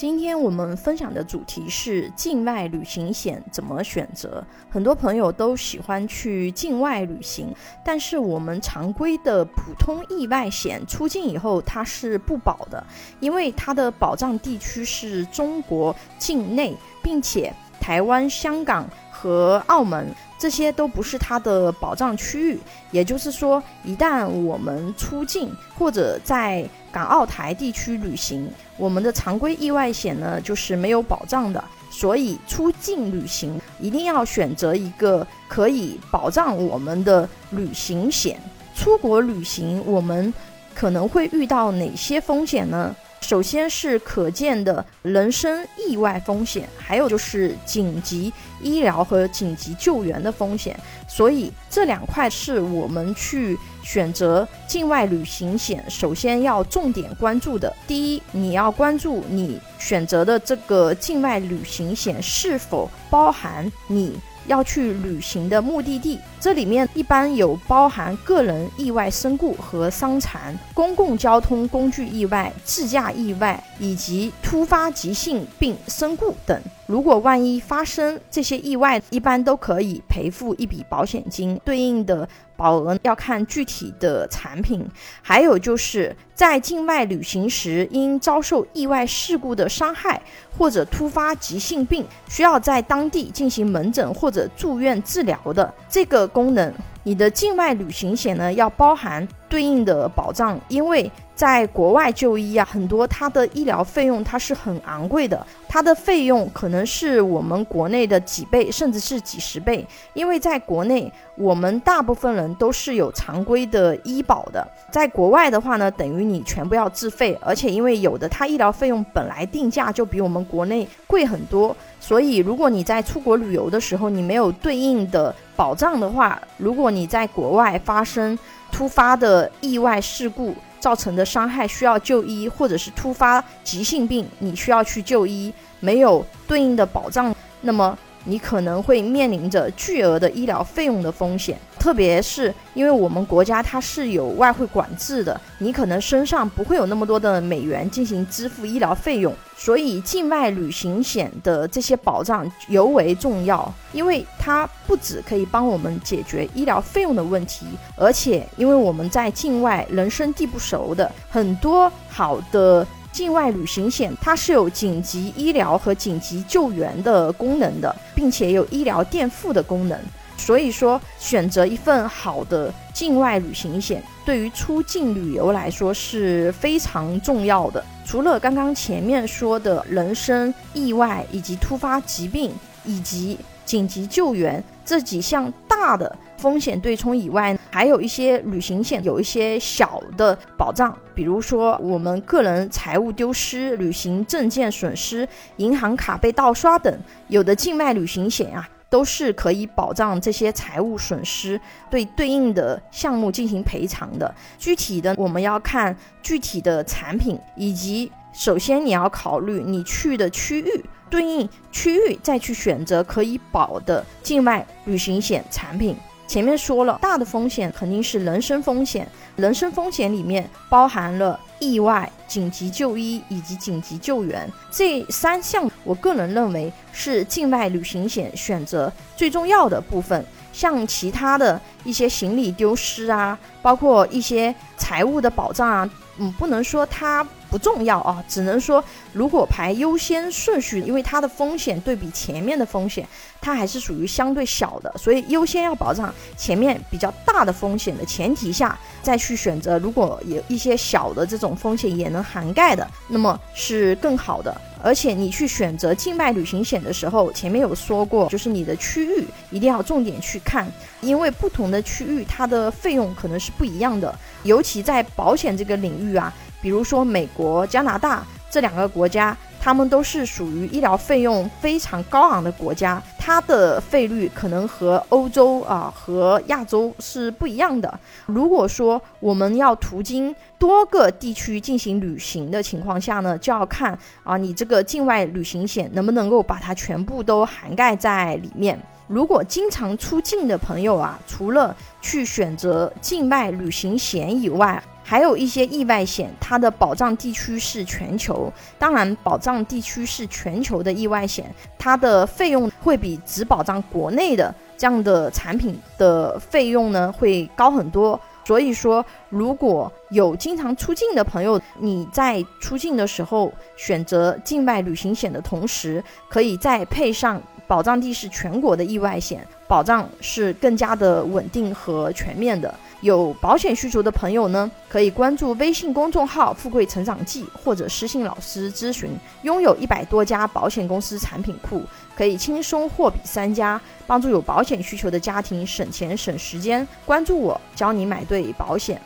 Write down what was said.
今天我们分享的主题是境外旅行险怎么选择。很多朋友都喜欢去境外旅行，但是我们常规的普通意外险出境以后它是不保的，因为它的保障地区是中国境内，并且台湾、香港和澳门。这些都不是它的保障区域，也就是说，一旦我们出境或者在港澳台地区旅行，我们的常规意外险呢就是没有保障的。所以出境旅行一定要选择一个可以保障我们的旅行险。出国旅行我们可能会遇到哪些风险呢？首先是可见的人身意外风险，还有就是紧急医疗和紧急救援的风险。所以这两块是我们去选择境外旅行险首先要重点关注的。第一，你要关注你选择的这个境外旅行险是否包含你。要去旅行的目的地，这里面一般有包含个人意外身故和伤残、公共交通工具意外、自驾意外以及突发急性病身故等。如果万一发生这些意外，一般都可以赔付一笔保险金，对应的保额要看具体的产品。还有就是在境外旅行时，因遭受意外事故的伤害或者突发急性病，需要在当地进行门诊或者住院治疗的这个功能，你的境外旅行险呢要包含对应的保障，因为。在国外就医啊，很多它的医疗费用它是很昂贵的，它的费用可能是我们国内的几倍，甚至是几十倍。因为在国内，我们大部分人都是有常规的医保的，在国外的话呢，等于你全部要自费，而且因为有的它医疗费用本来定价就比我们国内贵很多，所以如果你在出国旅游的时候你没有对应的保障的话，如果你在国外发生突发的意外事故，造成的伤害需要就医，或者是突发急性病，你需要去就医，没有对应的保障，那么。你可能会面临着巨额的医疗费用的风险，特别是因为我们国家它是有外汇管制的，你可能身上不会有那么多的美元进行支付医疗费用，所以境外旅行险的这些保障尤为重要，因为它不只可以帮我们解决医疗费用的问题，而且因为我们在境外人生地不熟的，很多好的。境外旅行险它是有紧急医疗和紧急救援的功能的，并且有医疗垫付的功能。所以说，选择一份好的境外旅行险，对于出境旅游来说是非常重要的。除了刚刚前面说的人身意外以及突发疾病以及紧急救援这几项大的。风险对冲以外，还有一些旅行险有一些小的保障，比如说我们个人财务丢失、旅行证件损失、银行卡被盗刷等，有的境外旅行险啊都是可以保障这些财务损失，对对应的项目进行赔偿的。具体的我们要看具体的产品，以及首先你要考虑你去的区域，对应区域再去选择可以保的境外旅行险产品。前面说了，大的风险肯定是人身风险，人身风险里面包含了意外、紧急就医以及紧急救援这三项，我个人认为是境外旅行险选择最重要的部分。像其他的一些行李丢失啊，包括一些财务的保障啊，嗯，不能说它。不重要啊，只能说如果排优先顺序，因为它的风险对比前面的风险，它还是属于相对小的，所以优先要保障前面比较大的风险的前提下，再去选择如果有一些小的这种风险也能涵盖的，那么是更好的。而且你去选择境外旅行险的时候，前面有说过，就是你的区域一定要重点去看，因为不同的区域它的费用可能是不一样的，尤其在保险这个领域啊。比如说，美国、加拿大这两个国家，他们都是属于医疗费用非常高昂的国家，它的费率可能和欧洲啊和亚洲是不一样的。如果说我们要途经多个地区进行旅行的情况下呢，就要看啊你这个境外旅行险能不能够把它全部都涵盖在里面。如果经常出境的朋友啊，除了去选择境外旅行险以外，还有一些意外险，它的保障地区是全球。当然，保障地区是全球的意外险，它的费用会比只保障国内的这样的产品的费用呢会高很多。所以说，如果有经常出境的朋友，你在出境的时候选择境外旅行险的同时，可以再配上保障地是全国的意外险，保障是更加的稳定和全面的。有保险需求的朋友呢，可以关注微信公众号“富贵成长记”或者私信老师咨询。拥有一百多家保险公司产品库，可以轻松货比三家，帮助有保险需求的家庭省钱省时间。关注我，教你买对保险。